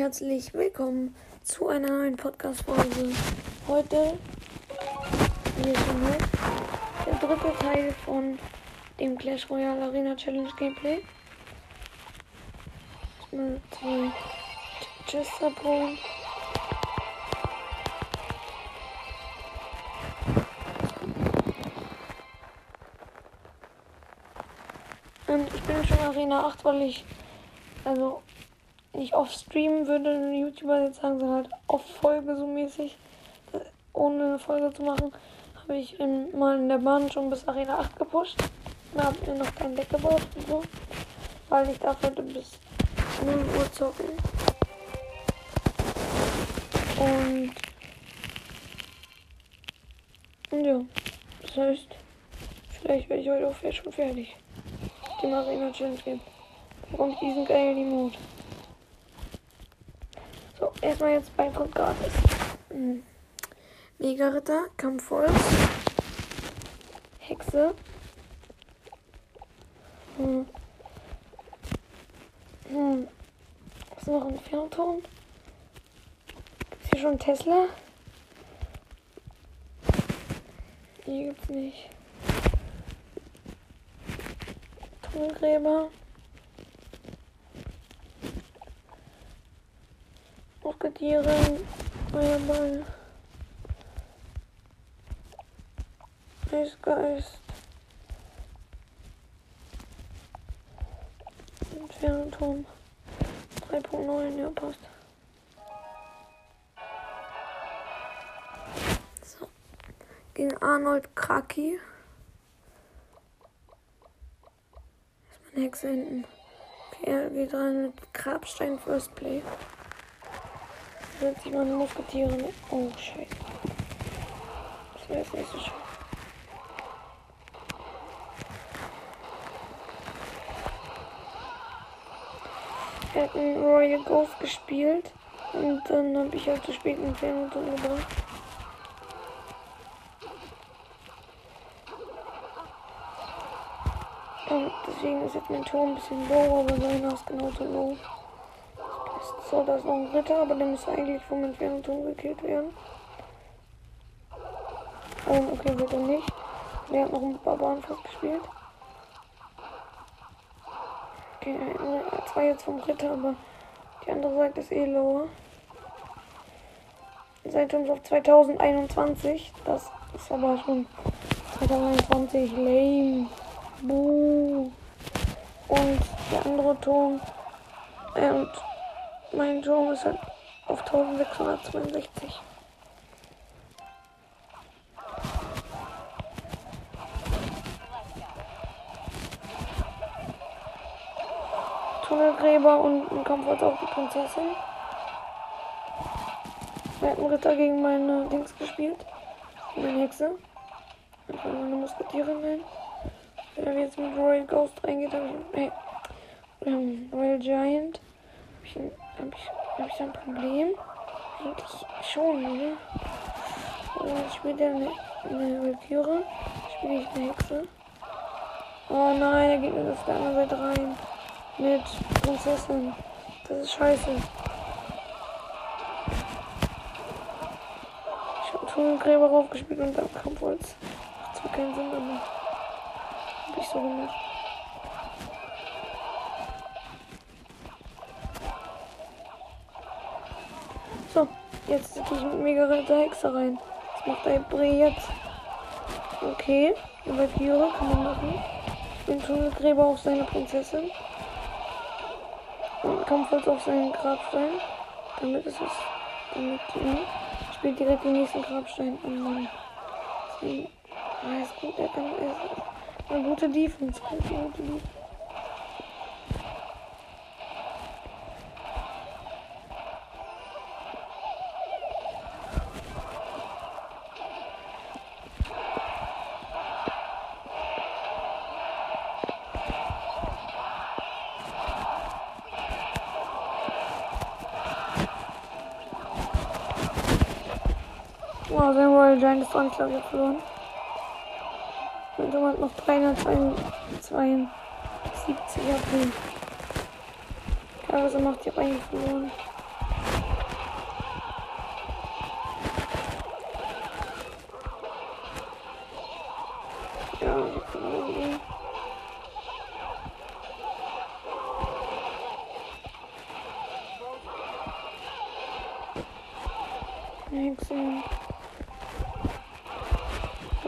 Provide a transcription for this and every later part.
herzlich willkommen zu einer neuen Podcast-Folge. Heute, wie ihr schon hört, der dritte Teil von dem Clash Royale Arena Challenge Gameplay. Mal zwei Chests abholen. Und ich bin schon Arena 8, weil ich also nicht oft streamen würde ein YouTuber jetzt sagen, sondern halt auf Folge so mäßig, ohne eine Folge zu machen, habe ich in, mal in der Bahn schon bis Arena 8 gepusht. Da habe mir noch kein Deck gebaut und so, weil ich darf heute bis 0 Uhr zocken. Und, und ja, das heißt, vielleicht werde ich heute auch schon fertig. Dem Arena Challenge geben. Kommt diesen geilen Emote. Erstmal jetzt bei kommt gratis. Hm. Mega-Ritter, Kampfholz, Hexe. Hm. Hm. Was ist noch ein Fernton? Gibt's hier schon Tesla? Hier gibt's nicht. Tunnelgräber. Musketiere, Feuerball, Eisgeist, Entfernturm 3.9, ja passt. So. Gegen Arnold Kraki. Ist meine Hexe hinten. Okay, er geht rein mit Grabstein First Play setze ich meine Musketiere. Oh, scheiße. Das wäre jetzt nicht so schön. Er hat einen Royal Ghost gespielt. Und dann habe ich halt zu spät einen Fernrotor gebracht. Und deswegen ist jetzt mein Tor ein bisschen low, aber seiner ist genauso low. So, da ist noch ein Ritter, aber der müsste eigentlich vom Entfernungsturm gekillt werden. Oh, okay, wird er nicht. Der hat noch ein Barbaren gespielt. Okay, zwei jetzt vom Ritter, aber die andere Seite ist eh lower. Seite uns auf 2021. Das ist aber schon 2021 lame. Buh. Und der andere. Äh, und mein Turm ist halt auf 1662. Tunnelgräber und ein Kampf auf die Prinzessin. Er hat einen Ritter gegen meine Dings gespielt. Meine Hexe. Und meine Musketierin rein. Wenn er jetzt mit Royal Ghost reingeht, habe ich. Hey, ähm, Royal Giant. Hab ich ihn habe ich, hab ich ein Problem? Eigentlich schon, ne? Und spielt er eine, eine Valkyrie? Spiele ich eine Hexe? Oh nein, er geht mir auf der anderen Seite rein. Mit Prinzessin. Das ist scheiße. Ich habe Tunnelgräber raufgespielt und dann Kampfholz. Macht zwar keinen Sinn, aber hab ich so gemacht. Jetzt gehe ich mit mega retter Hexe rein. Was macht der Bre jetzt? Okay, über Valkyrie kann man machen. Ich bin Tunnelgräber auf seine Prinzessin. Und Kampfholz auf seinen Grabstein. Damit ist es. Damit ja, spielt direkt den nächsten Grabstein. Oh Mann. Ja, ist gut, er kann. Er ist eine gute Defense. Gute, gute Defense. fast Anklage verloren. Mein Junge hat noch 372 HP. Also macht die einen verloren. Ja, ich kann auch gehen.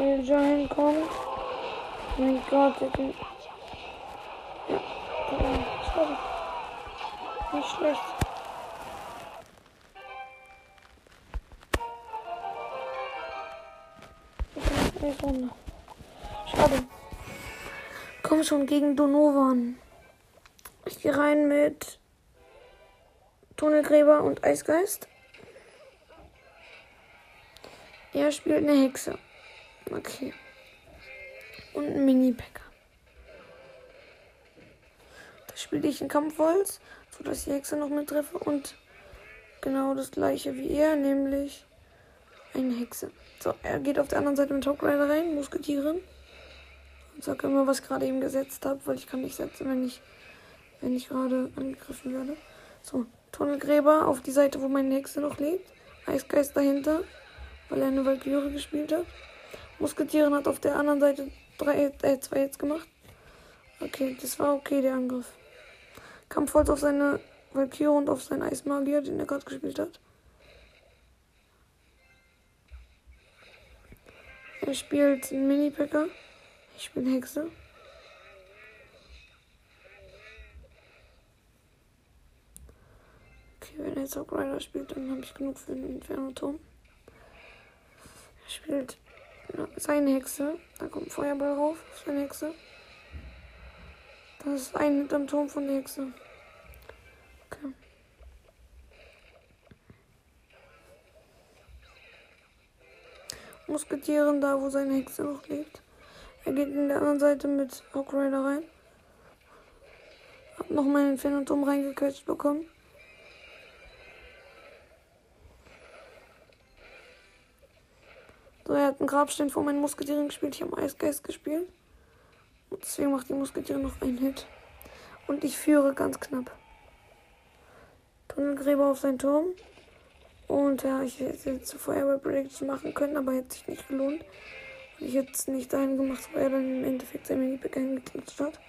Giant kommt. Oh mein Gott, der kann. Ja, schade. Nicht schlecht. Nächste Runde. Schade. Komm schon gegen Donovan. Ich gehe rein mit Tunnelgräber und Eisgeist. Er spielt eine Hexe. Okay. Und ein Mini-Packer. Da spiele ich ein Kampfholz, sodass ich die Hexe noch mit treffe. Und genau das gleiche wie er, nämlich eine Hexe. So, er geht auf der anderen Seite mit Hawk Rider rein, Musketieren. Und sag immer, was ich gerade eben gesetzt habe, weil ich kann nicht setzen, wenn ich, wenn ich gerade angegriffen werde. So, Tunnelgräber auf die Seite, wo meine Hexe noch lebt. Eisgeist dahinter, weil er eine Valkyrie gespielt hat. Musketieren hat auf der anderen Seite drei, äh, zwei Hits gemacht. Okay, das war okay, der Angriff. Kampfholz auf seine Valkyrie und auf seinen Eismagier, den er gerade gespielt hat. Er spielt einen Mini-Packer. Ich bin Hexe. Okay, wenn er jetzt auch Rider spielt, dann habe ich genug für den Inferno-Turm. Er spielt seine Hexe. Da kommt Feuerball rauf. Seine Hexe. Das ist ein hinterm Turm von der Hexe. Okay. Musketieren da, wo seine Hexe noch lebt. Er geht in der anderen Seite mit Hawk Rider rein. Hab noch meinen Inferno-Turm reingequetscht bekommen. So, einen Grabstein vor meinen Musketieren gespielt. Ich habe Eisgeist gespielt. Und deswegen macht die Musketiere noch einen Hit. Und ich führe ganz knapp. Tunnelgräber auf seinen Turm. Und ja, ich hätte jetzt zuvor Feuerwehr Prediction machen können, aber hätte sich nicht gelohnt. Ich hätte es nicht dahin gemacht, wo er dann im Endeffekt sein Mini-Packer hingeklatscht hat.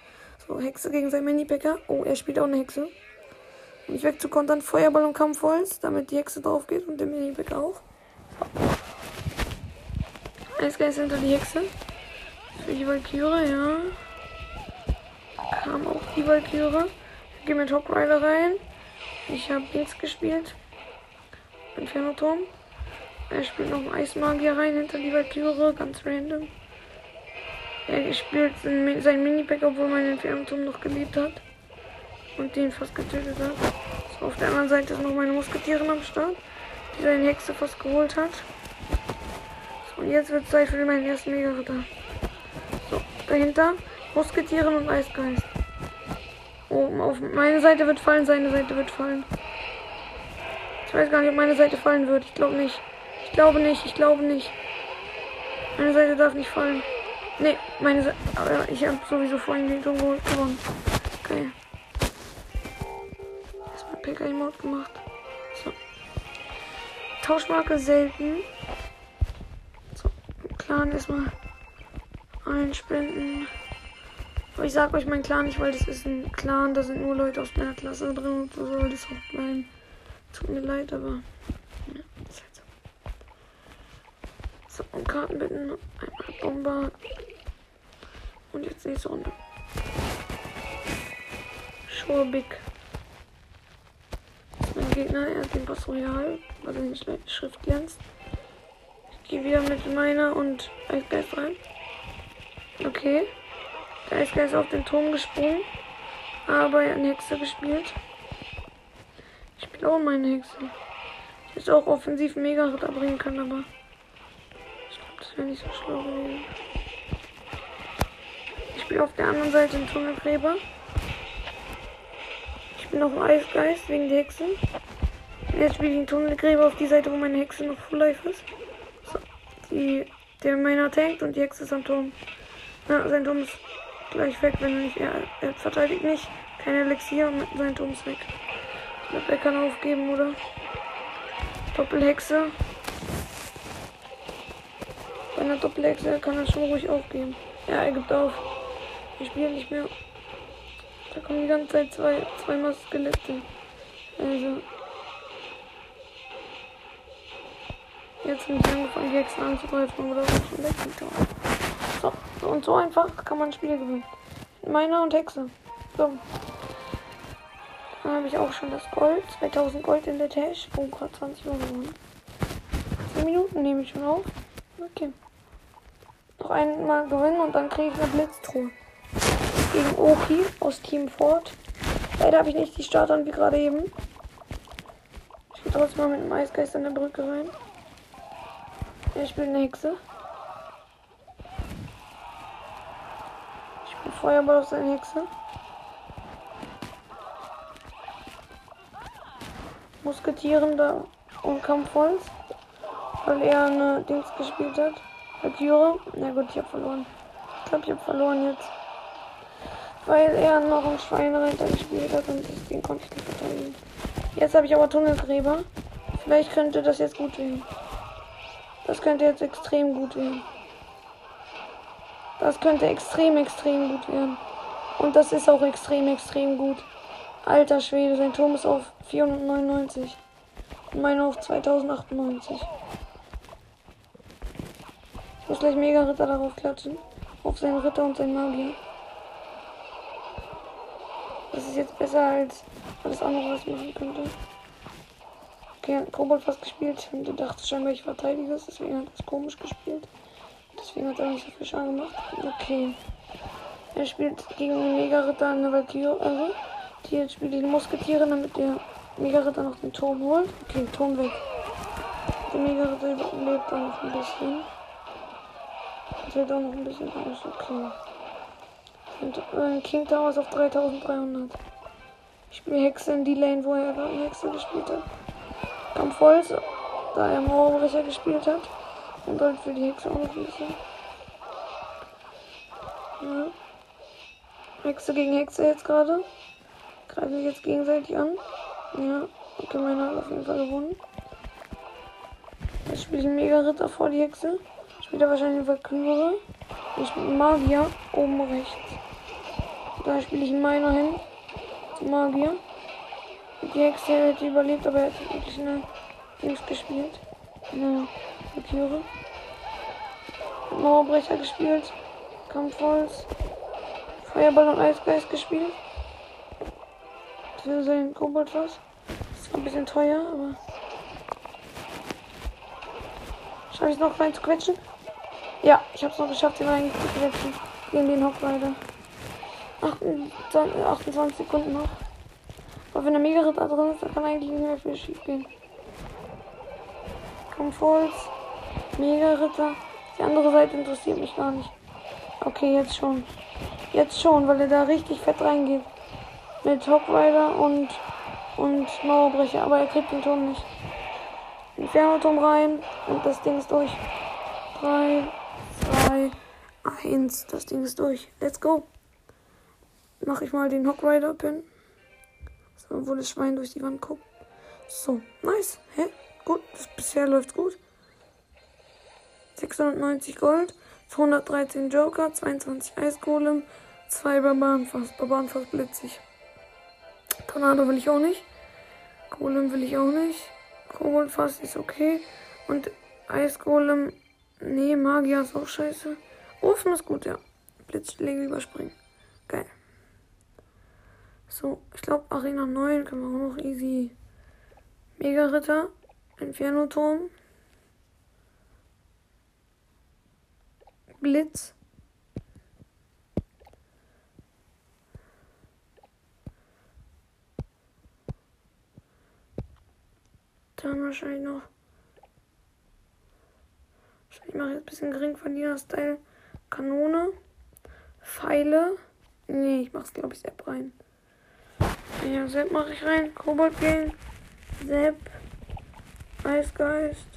So, Hexe gegen sein Mini-Packer. Oh, er spielt auch eine Hexe. Um mich wegzukontern, Feuerball und Kampfholz, damit die Hexe drauf geht und der Mini-Packer auch. Eisgeist hinter die Hexe. Für die Valkyrie, ja. Kam auch die Valkyrie. Ich gehe mit Hawk Rider rein. Ich habe Dings gespielt. Inferno-Turm. Er spielt noch einen Eismagier rein hinter die Valkyrie, ganz random. Er spielt seinen Mini-Pack, obwohl mein Inferno-Turm noch gelebt hat. Und den fast getötet hat. So, auf der anderen Seite ist noch meine Musketierin am Start, die seine Hexe fast geholt hat. Und jetzt wird Zeit für meinen ersten Mega-Ritter. So, dahinter Musketieren und Eisgeist. Oben auf meine Seite wird fallen, seine Seite wird fallen. Ich weiß gar nicht, ob meine Seite fallen wird. Ich glaube nicht. Ich glaube nicht, ich glaube nicht. Meine Seite darf nicht fallen. Ne, meine Seite. Aber ich habe sowieso vorhin den Turm gewonnen. Okay. Erstmal PK-Mode gemacht. So. Tauschmarke selten. Clan erstmal einspenden. Aber ich sag euch mein Clan nicht, weil das ist ein Clan, da sind nur Leute aus meiner Klasse drin und so soll das auch bleiben. Tut mir leid, aber. Ja, ist halt so. So, und Karten bitten. Einmal Bomber. Und jetzt nächste Runde. Big. Das ist mein Gegner, er hat den Boss Royal, weil seine Schrift glänzt. Gehe wieder mit meiner und Eisgeist rein. Okay. Der Eisgeist ist auf den Turm gesprungen. Aber er hat eine Hexe gespielt. Ich spiele auch meine Hexe. Ich hätte auch offensiv mega Ritter bringen können, aber ich glaube, das wäre nicht so schlau gewesen. Ich spiele auf der anderen Seite den Tunnelgräber. Ich bin noch ein Eisgeist wegen der Hexe. Jetzt spiele ich den Tunnelgräber auf die Seite, wo meine Hexe noch Full Life ist. Die, der Miner tankt und die Hexe ist am Turm. Ja, sein Turm ist gleich weg, wenn er nicht. Er, er verteidigt nicht. Kein Elixier und sein Turm ist weg. Ich glaube, er kann aufgeben, oder? Doppelhexe. Bei einer Doppelhexe kann er schon ruhig aufgeben. Ja, er gibt auf. Ich spiele nicht mehr. Da kommen die ganze Zeit zwei, zweimal Skelette. Also. Jetzt bin ich angefangen, die Hexen anzugreifen, oder schon weggetan. So, und so einfach kann man Spiele gewinnen. Meiner und Hexe. So. Dann habe ich auch schon das Gold. 2000 Gold in der Tasche. Oh, gerade 20 Euro gewonnen. 10 Minuten nehme ich schon auf. Okay. Noch einmal gewinnen und dann kriege ich eine Blitztruhe. Gegen Oki aus Team Ford. Leider habe ich nicht die Starter wie gerade eben. Ich gehe trotzdem mal mit dem Eisgeist an der Brücke rein. Er spielt eine Hexe. Ich spiele Feuerball auf seine Hexe. Musketieren da und Kampfholz. Weil er eine Dings gespielt hat. Valkyrie. Na gut, ich habe verloren. Ich glaube, ich habe verloren jetzt. Weil er noch einen Schweinereiter gespielt hat und den konnte ich nicht verteidigen. Jetzt habe ich aber Tunnelgräber. Vielleicht könnte das jetzt gut werden. Das könnte jetzt extrem gut werden. Das könnte extrem, extrem gut werden. Und das ist auch extrem, extrem gut. Alter Schwede, sein Turm ist auf 499. Und meine auf 2098. Ich muss gleich Mega Ritter darauf klatschen. Auf seinen Ritter und seinen Magier. Das ist jetzt besser als alles andere, was ich machen könnte. Okay, hat Kobold fast gespielt. Und dachte scheinbar, ich verteidige es. Deswegen hat er es komisch gespielt. Deswegen hat er nicht so viel Schaden gemacht. Okay. Er spielt gegen den Mega-Ritter eine Valkyrie. Also, die jetzt spielt die Musketiere, damit der Mega-Ritter noch den Turm holt. Okay, Turm weg. Der Mega-Ritter lebt auch noch ein bisschen. Das hält auch noch ein bisschen aus. Okay. Und äh, King Tower ist auf 3300. Ich spiele Hexe in die Lane, wo er gerade Hexe gespielt hat. Kampfholz, da er Mauerbrecher gespielt hat. Und halt für die Hexe auch noch ein bisschen. Ja. Hexe gegen Hexe jetzt gerade. Greifen sich jetzt gegenseitig an. Ja, okay, meiner hat auf jeden Fall gewonnen. Jetzt spiele ich einen Mega-Ritter vor die Hexe. Spielt er wahrscheinlich eine Valkyrie. Ich spiele einen Magier oben rechts. Da spiele ich einen Miner hin. Magier. Die Hexe hätte überlebt, aber er hat wirklich eine Dings gespielt. Eine Valkyrie. Mauerbrecher gespielt. Kampfholz. Feuerball und Eisgeist gespielt. Für sein Kobold was. Das ist ein bisschen teuer, aber. Schaffe ich es noch rein zu quetschen? Ja, ich habe es noch geschafft, den rein zu quetschen. Gegen den Hochrider. 28, 28 Sekunden noch. Aber wenn der Mega-Ritter drin ist, dann kann eigentlich nicht mehr viel schief gehen. Kampfholz. Mega-Ritter. Die andere Seite interessiert mich gar nicht. Okay, jetzt schon. Jetzt schon, weil er da richtig fett reingeht. Mit Hogrider und, und Mauerbrecher. Aber er kriegt den Turm nicht. Inferno-Turm rein und das Ding ist durch. 3, 2, 1. Das Ding ist durch. Let's go. Mach ich mal den Hogrider Wo das Schwein durch die Wand guckt. So, nice. Hä? Gut, das, bisher läuft gut. 690 Gold, 213 Joker, 22 Eisgolem, 2 Barbaren fast. Barbaren fast blitzig. Tornado will ich auch nicht. Golem will ich auch nicht. Kobold fast ist okay. Und Eisgolem. Nee, Magier ist auch scheiße. Ofen ist gut, ja. Blitzschläge überspringen. Geil. So, ich glaube Arena 9 können wir auch noch easy. Mega Ritter. Inferno-Turm. Blitz. Dann wahrscheinlich noch. Ich mache jetzt ein bisschen gering Verlierer-Style. Kanone. Pfeile. Nee, ich mache es glaube ich Sepp rein. Ja, Sepp mache ich rein. Kobold gehen. Sepp. Eisgeist.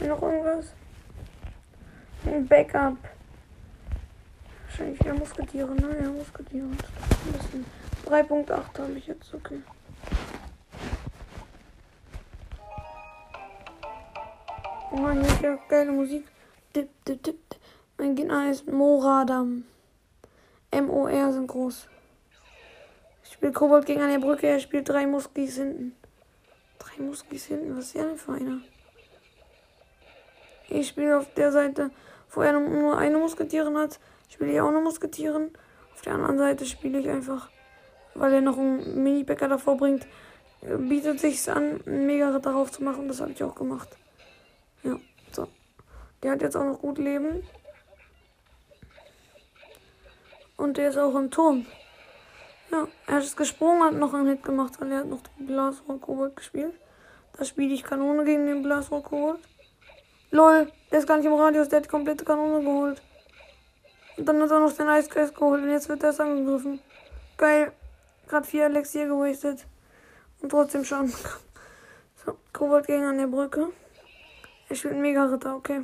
Noch irgendwas? Ein Backup. Wahrscheinlich ja Musketiere, ne? Ja, Musketiere. Ein bisschen. 3.8 habe ich jetzt, okay. Oh Mann, hier ja geile Musik. Dip, dip, dip. Mein Gegner ist Moradam. M-O-R sind groß. Ich spiele Kobold gegen eine Brücke, er spielt drei Muskis hinten. Drei Muskis hinten, was ist der denn für einer? Ich spiele auf der Seite, wo er nur eine Musketierin hat, spiele ich auch eine Musketierin. Auf der anderen Seite spiele ich einfach, weil er noch einen Mini-Bäcker davor bringt, bietet sich an, einen Mega-Ritter drauf zu machen. Das habe ich auch gemacht. Ja, so. Der hat jetzt auch noch gut Leben. Und der ist auch im Turm. Ja, er ist gesprungen, hat noch einen Hit gemacht, weil er hat noch den Blasrohr Kobold gespielt. Da spiele ich Kanone gegen den Blasrohr Kobold. Lol, der ist gar nicht im Radius, der hat die komplette Kanone geholt. Und dann hat er noch den Eisgeist geholt und jetzt wird er angegriffen. Geil. Gerade vier Elixier gewastet. Und trotzdem schon. So, Kobold gegen an der Brücke. Er spielt Mega-Ritter, okay.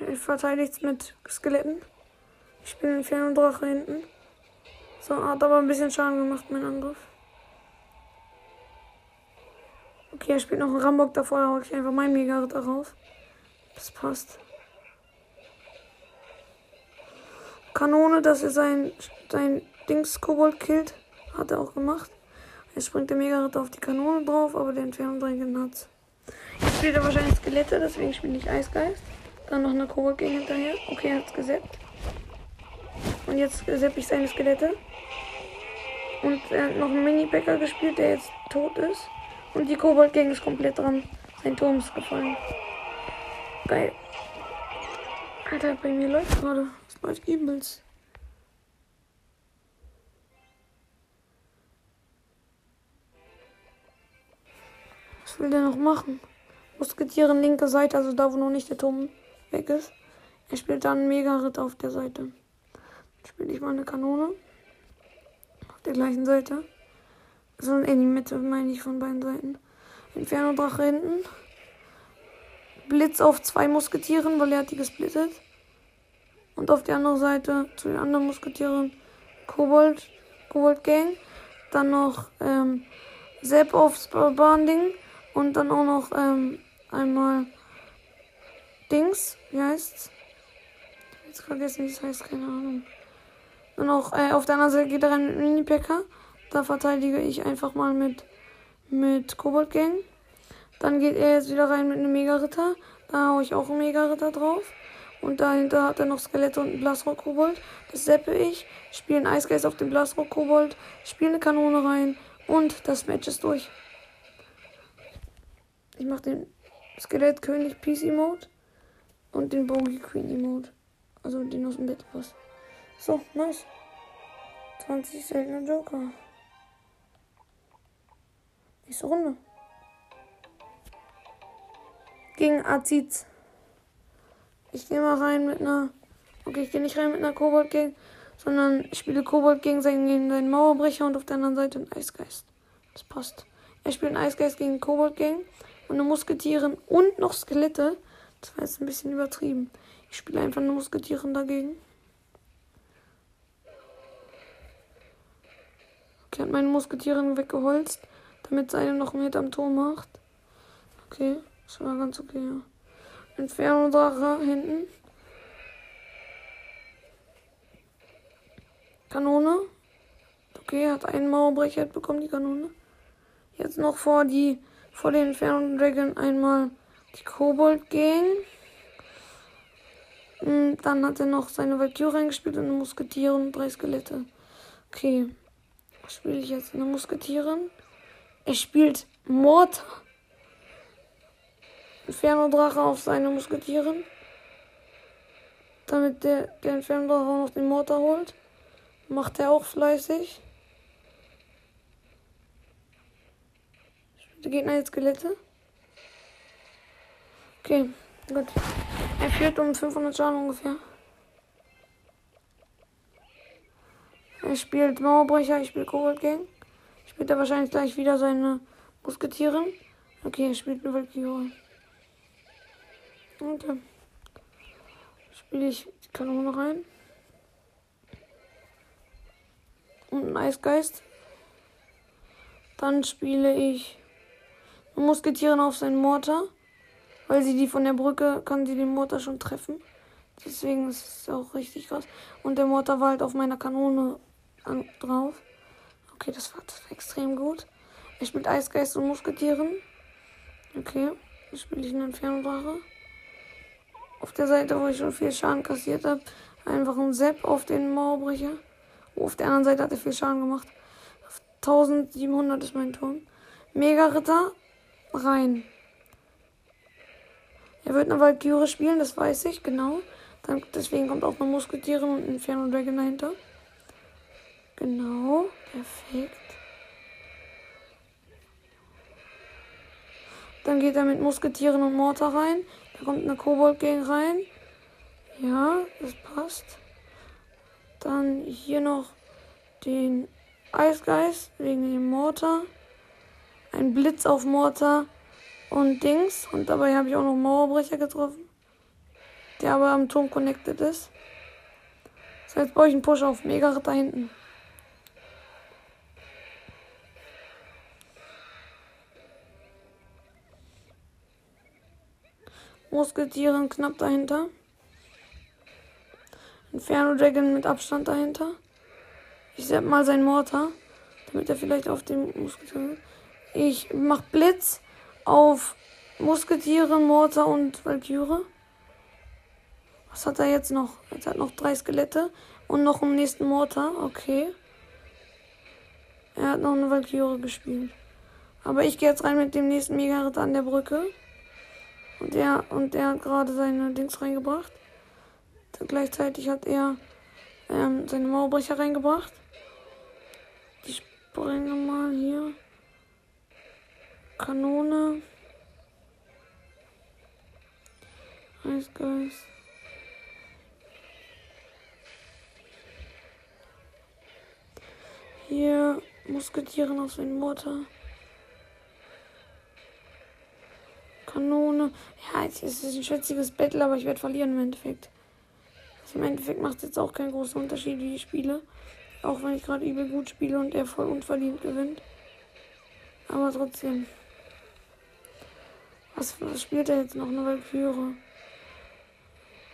Er verteidigt mit Skeletten. Ich spiele einen Ferndrache hinten. So, hat aber ein bisschen Schaden gemacht, mein Angriff. Okay, er spielt noch einen Rambock davor, da hole ich einfach mein Mega-Ritter raus. Das passt. Kanone, dass er sein, sein Dings-Kobold killt. Hat er auch gemacht. Jetzt springt der Mega-Ritter auf die Kanone drauf, aber der Entfernung drin hat. Jetzt spielt er wahrscheinlich Skelette, deswegen spiele ich Eisgeist. Dann noch eine Kobold gegen hinterher. Okay, er hat es gesetzt. Und jetzt sepp ich seine Skelette. Und er hat noch einen Mini-Bäcker gespielt, der jetzt tot ist. Und die Kobold-Gang ist komplett dran. Sein Turm ist gefallen. Geil. Alter, bei mir läuft gerade. Das läuft übelst. Was will der noch machen? Musketieren linke Seite, also da, wo noch nicht der Turm weg ist. Er spielt dann Mega-Ritt auf der Seite. Spiele ich mal eine Kanone. Der gleichen Seite. So in die Mitte, meine ich, von beiden Seiten. Inferno-Drache hinten. Blitz auf zwei Musketieren, weil er hat die gesplittet. Und auf der anderen Seite zu den anderen Musketieren Kobold, Kobold Gang. Dann noch ähm, Sepp aufs Bahnding. Und dann auch noch ähm, einmal Dings. Wie heißt's? Jetzt vergessen, wie es heißt, keine Ahnung. Und auch äh, auf der anderen Seite geht er rein mit Mini-Packer. Da verteidige ich einfach mal mit, mit Kobold Gang. Dann geht er jetzt wieder rein mit einem Mega-Ritter. Da haue ich auch einen Mega-Ritter drauf. Und dahinter hat er noch Skelette und einen Blasrock-Kobold. Das seppe ich. Spiele einen Eisgeist auf den Blasrock-Kobold. Spiele eine Kanone rein. Und das Match ist durch. Ich mache den Skelettkönig Peace Emote. Und den Bogie Queen Emote. Also den aus dem Bett was. So, nice. 20 seltener Joker. Nächste Runde. Gegen Aziz. Ich gehe mal rein mit einer. Okay, ich gehe nicht rein mit einer Kobold Gang, sondern ich spiele Kobold gegen seinen, gegen seinen Mauerbrecher und auf der anderen Seite einen Eisgeist. Das passt. Er spielt einen Eisgeist gegen Kobold Gang und eine Musketieren und noch Skelette. Das war jetzt ein bisschen übertrieben. Ich spiele einfach eine Musketieren dagegen. Okay, hat meine Musketieren weggeholzt, damit seine noch einen Hit am Tor macht. Okay, das war ganz okay, ja. Inferno-Drache hinten. Kanone. Okay, hat einen Mauerbrecher bekommen, die Kanone. Jetzt noch vor die vor den Inferno Dragon einmal die Kobold Gang. Hm, dann hat er noch seine Valkyrie reingespielt und eine Musketiere und drei Skelette. Okay. Spiele ich jetzt? Eine Musketierin. Er spielt Mortar. Inferno-Drache auf seine Musketieren. Damit der, der Inferno-Drache auch noch den Mortar holt. Macht er auch fleißig. Der Gegner jetzt Skelette. Okay, gut. Er führt um 500 Schaden ungefähr. Er spielt Mauerbrecher, ich spiele Kobold Gang. Spielt er wahrscheinlich gleich wieder seine Musketieren. Okay, er spielt eine Valkyrie. Okay. Spiele ich die Kanone rein. Und einen Eisgeist. Dann spiele ich Musketieren auf seinen Mortar. Weil sie die von der Brücke, kann sie den Mortar schon treffen. Deswegen ist es auch richtig krass. Und der Mortar war halt auf meiner Kanone an, drauf. Okay, das war, extrem gut. Er spielt Eisgeist und Musketieren. Okay. Dann spiele ich einen Inferno-Drache. Auf der Seite, wo ich schon viel Schaden kassiert habe, einfach ein Sepp auf den Mauerbrecher. Oh, auf der anderen Seite hat er viel Schaden gemacht. Auf 1700 ist mein Turm. Mega-Ritter rein. Er wird eine Valkyrie spielen, das weiß ich, genau. Dann, deswegen kommt auch noch Musketiere und Inferno Dragon dahinter. Genau, perfekt. Dann geht er mit Musketieren und Mortar rein. Da kommt eine Kobold gegen rein. Ja, das passt. Dann hier noch den Eisgeist wegen dem Mortar. Ein Blitz auf Mortar und Dings. Und dabei habe ich auch noch Mauerbrecher getroffen. Der aber am Turm connected ist. So, jetzt baue ich einen Push auf Mega da hinten. Musketieren knapp dahinter. Inferno Dragon mit Abstand dahinter. Ich setze mal sein Mortar, damit er vielleicht auf den Musketieren. Ich mach Blitz auf Musketiere, Mortar und Valkyrie. Was hat er jetzt noch? Jetzt hat noch drei Skelette und noch einen nächsten Mortar. Okay. Er hat noch eine Valkyrie gespielt. Aber ich gehe jetzt rein mit dem nächsten Mega-Ritter an der Brücke. Und der, und der hat gerade seine Dings reingebracht. Dann gleichzeitig hat er ähm, seine Mauerbrecher reingebracht. Ich bringe mal hier. Kanone. Eisgeist. Hier Musketieren aus dem Mortar. Kanone. Ja, es ist ein schwitziges Battle, aber ich werde verlieren im Endeffekt. Also Im Endeffekt macht es jetzt auch keinen großen Unterschied, wie ich spiele. Auch wenn ich gerade übel gut spiele und er voll unverdient gewinnt. Aber trotzdem. Was, was spielt er jetzt noch? Eine Valkyrie.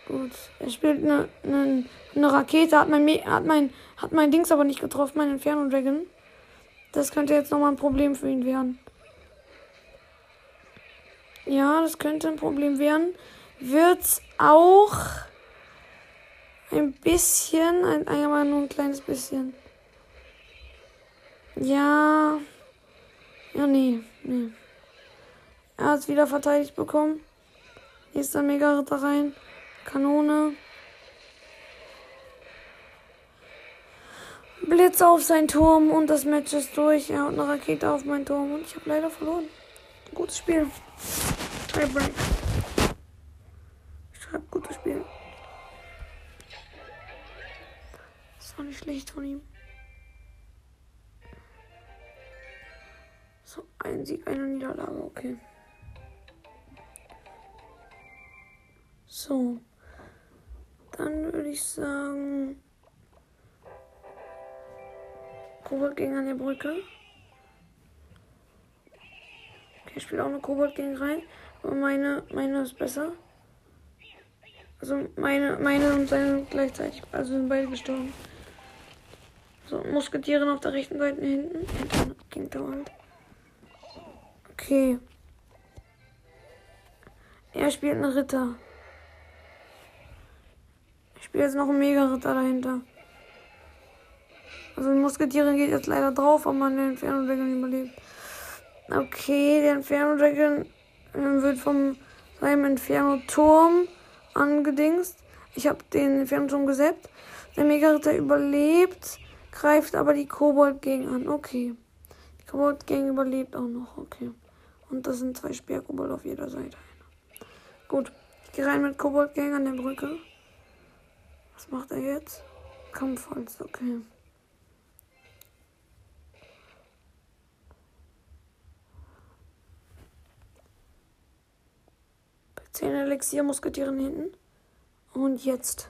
Gut. Er spielt eine, eine, eine Rakete, hat mein, hat, mein, hat mein Dings aber nicht getroffen, mein Inferno Dragon. Das könnte jetzt nochmal ein Problem für ihn werden. Ja, das könnte ein Problem werden. Wird's auch ein bisschen, ein, einmal nur ein kleines bisschen. Ja. Ja, nee, nee. Er hat es wieder verteidigt bekommen. Nächster Mega-Ritter rein. Kanone. Blitz auf sein Turm und das Match ist durch. Er hat eine Rakete auf meinen Turm und ich habe leider verloren. Gutes Spiel. Tiebreak. Ich schreibe gutes Spiel. Das war nicht schlecht von ihm. So, ein Sieg, eine Niederlage, okay. So. Dann würde ich sagen. Kobold gegen an der Brücke. Okay, ich spiele auch eine Kobold gegen rein. Meine, meine ist besser. Also meine, meine und seine gleichzeitig. Also sind beide gestorben. So, Musketieren auf der rechten Seite hinten. Hinten ging Wald. Okay. Er spielt einen Ritter. Ich spiele jetzt noch einen Mega-Ritter dahinter. Also die Musketiere geht jetzt leider drauf, aber man den Inferno Dragon überlebt. Okay, der Inferno Dragon wird vom seinem Inferno Turm angedingst. Ich habe den Inferno Turm gesetzt. Der Mega-Ritter überlebt, greift aber die Kobold Gang an. Okay. Die Kobold Gang überlebt auch noch. Okay. Und das sind zwei Speerkobold auf jeder Seite. Gut. Ich gehe rein mit Kobold Gang an der Brücke. Was macht er jetzt? Kampfholz, okay. 10 Elixier Musketieren hinten. Und jetzt.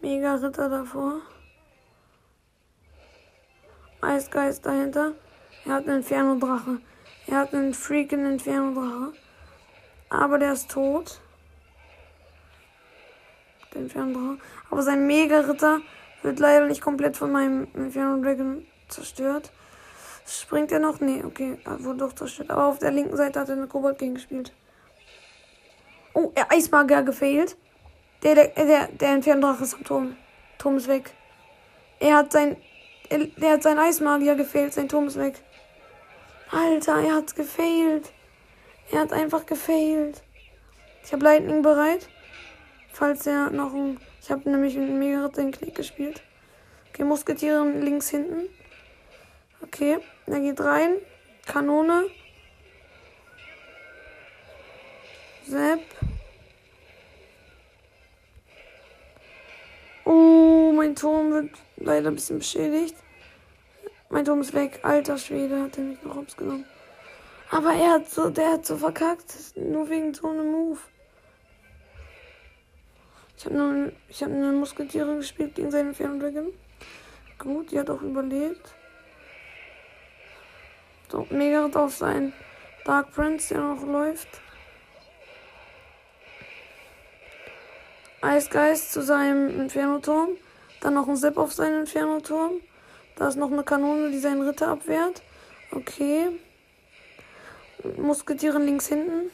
Mega Ritter davor. Eisgeist dahinter. Er hat einen Inferno-Drache. Er hat einen freaking Inferno-Drache. Aber der ist tot. den Inferno Aber sein Mega-Ritter wird leider nicht komplett von meinem Inferno Dragon zerstört. Springt er noch? Nee, okay. Er wurde doch zerstört. Aber auf der linken Seite hat er eine Kobold gegen gespielt. Oh, er Eismagier gefehlt. Der, der, der, der Inferno-Drache ist am Turm. Turm ist weg. Er hat sein. Er, der hat sein Eismagier gefehlt. Sein Turm ist weg. Alter, er hat gefailt. Er hat einfach gefailt. Ich habe Lightning bereit. Falls er noch ein. Ich habe nämlich einen mega den Knick gespielt. Okay, Musketiere links hinten. Okay, er geht rein. Kanone. Sepp. Oh, mein Turm wird leider ein bisschen beschädigt. Mein Turm ist weg. Alter Schwede, hat er mich noch rausgenommen. Aber er hat so, der hat so verkackt. Nur wegen so einem Move. Ich habe nur, ich habe eine Musketiere gespielt gegen seinen Ferndragon. Gut, die hat auch überlebt. So, Mega auf sein Dark Prince, der noch läuft. Eisgeist zu seinem Inferno-Turm. Dann noch ein Zip auf seinen Inferno-Turm. Da ist noch eine Kanone, die seinen Ritter abwehrt. Okay. Musketieren links hinten.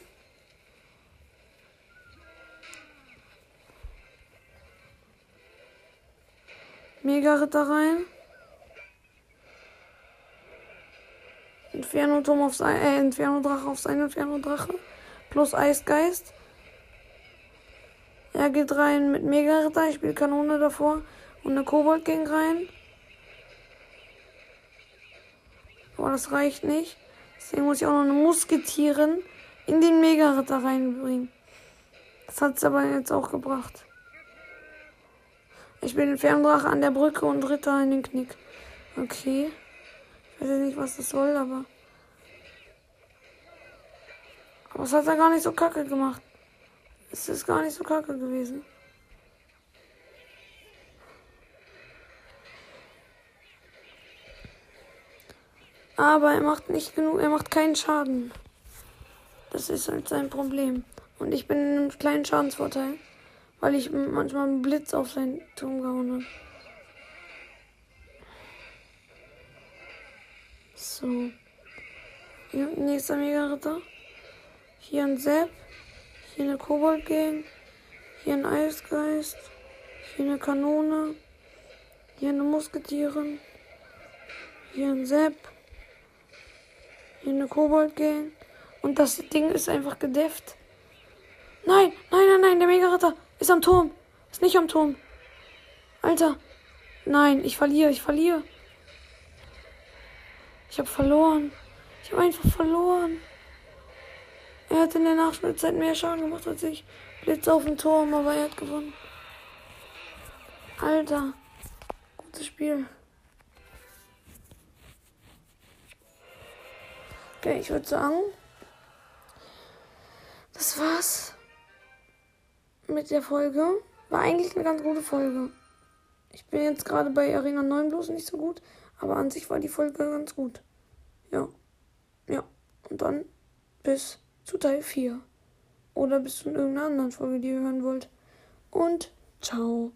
Mega-Ritter rein. Inferno-Turm auf sein, äh, Inferno-Drache auf seinen Inferno-Drache. Plus Eisgeist. Er geht rein mit Mega-Ritter. Ich spiele Kanone davor. Und eine Kobold ging rein. Aber das reicht nicht. Deswegen muss ich auch noch eine Musketieren in den Mega-Ritter reinbringen. Das hat es aber jetzt auch gebracht. Ich bin Ferndrache an der Brücke und Ritter in den Knick. Okay. Ich weiß nicht, was das soll, aber. Aber es hat er gar nicht so kacke gemacht. Es ist gar nicht so kacke gewesen. Aber er macht nicht genug, er macht keinen Schaden. Das ist halt sein Problem. Und ich bin in einem kleinen Schadensvorteil, weil ich manchmal einen Blitz auf seinen Turm gehauen habe. So. Hier, nächster Mega-Ritter. Hier ein Sepp. Hier eine Kobold-Gang. Hier ein Eisgeist. Hier eine Kanone. Hier eine Musketieren. Hier ein Sepp. Hier eine Kobold-Gang. Und das Ding ist einfach gedefft. Nein, nein, nein, nein, der Mega-Ritter ist am Turm. Ist nicht am Turm. Alter. Nein, ich verliere, ich verliere. Ich habe verloren. Ich habe einfach verloren. Er hat in der Nachspielzeit mehr Schaden gemacht als ich. Blitz auf den Turm, aber er hat gewonnen. Alter. Gutes Spiel. Okay, ich würde sagen, das war's mit der Folge. War eigentlich eine ganz gute Folge. Ich bin jetzt gerade bei Arena 9 bloß nicht so gut, aber an sich war die Folge ganz gut. Ja. Ja. Und dann bis zu Teil 4. Oder bis zu irgendeiner anderen Folge, die ihr hören wollt. Und ciao.